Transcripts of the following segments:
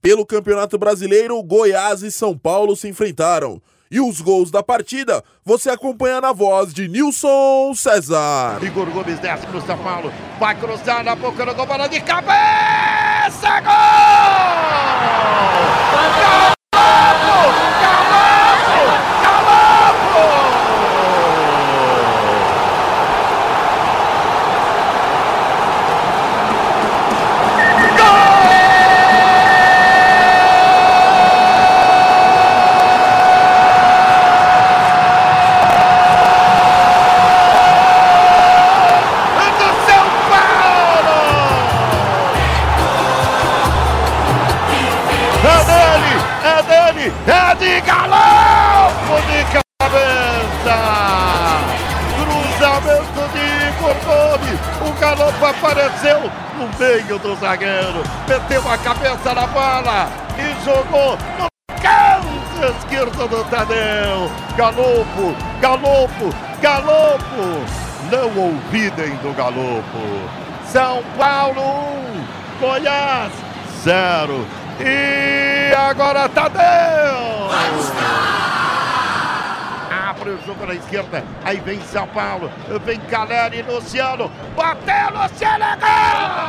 Pelo Campeonato Brasileiro, Goiás e São Paulo se enfrentaram. E os gols da partida você acompanha na voz de Nilson César. Igor Gomes desce pro São Paulo. Vai cruzar na boca do gol, bola de cabeça! Gol! Apareceu no meio do zagueiro, meteu a cabeça na bola e jogou no canto esquerdo do Tadeu. Galopo, galopo, galopo! Não ouvidem do galopo. São Paulo 1, Goiás 0. E agora Tadeu! O jogo na esquerda, aí vem São Paulo, vem Caleri, Luciano, bateu Luciano, é gol!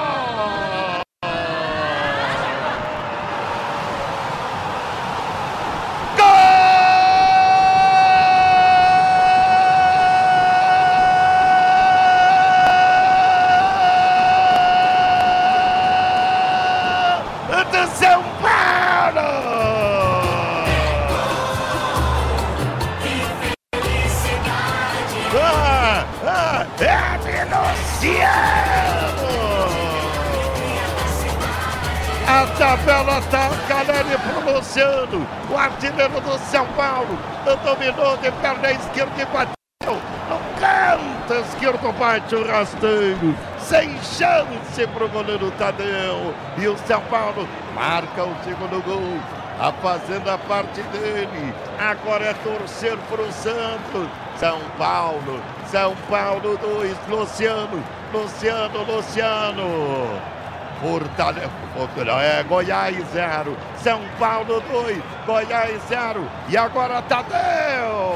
São Paulo! A tabela tá Caleri pro Luciano, o artilheiro do São Paulo, dominou de perna esquerda e bateu. No canto esquerdo, bate o rasteiro, sem chance pro goleiro Tadeu, e o São Paulo marca o segundo gol, a fazendo a parte dele, agora é torcer pro Santos, São Paulo, São Paulo 2, Luciano, Luciano, Luciano. Fortaleza, é Goiás 0, São Paulo 2, Goiás 0. E agora Tadeu!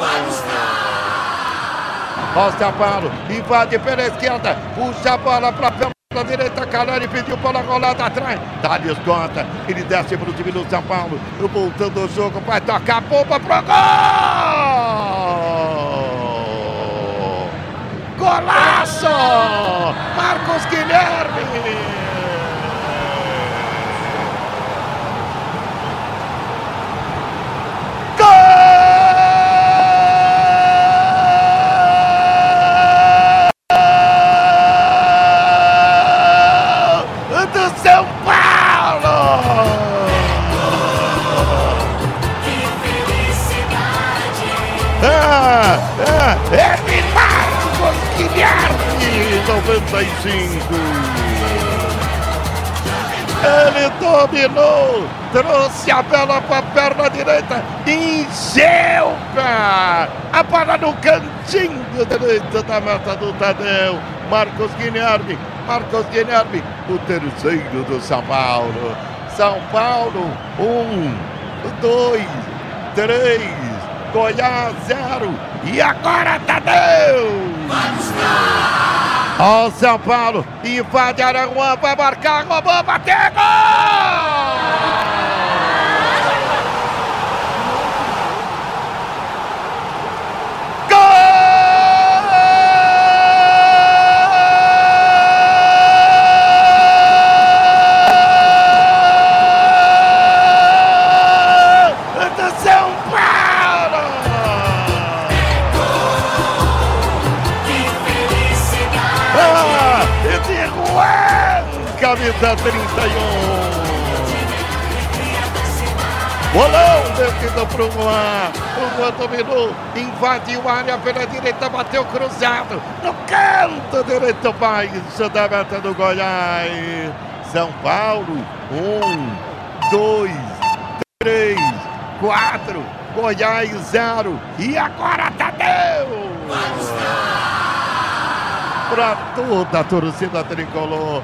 São Paulo, invade pela esquerda, puxa a bola para pela direita, Caleri pediu bola rolada atrás. Thales conta, ele desce para o time do São Paulo, voltando o jogo, vai tocar a bomba pro gol! Guilherme, 95. Ele dominou, trouxe a bola para a perna direita, encheu a bola no cantinho direito da meta do Tadeu. Marcos Guilherme, Marcos Guilherme, o terceiro do São Paulo. São Paulo, um, dois, três, Goiás zero. E agora Tadeu! Ó São Paulo, invade Araguã, vai marcar, roubou, bateu, gol! Ah, e de Juan, vitória a 31. Bolão descido para o Luan. O Luan dominou, invadiu a área pela direita, bateu cruzado. No canto direito baixo da meta do Goiás. São Paulo, um, dois, três, quatro. Goiás zero. E agora Tadeu! Para toda a torcida tricolor.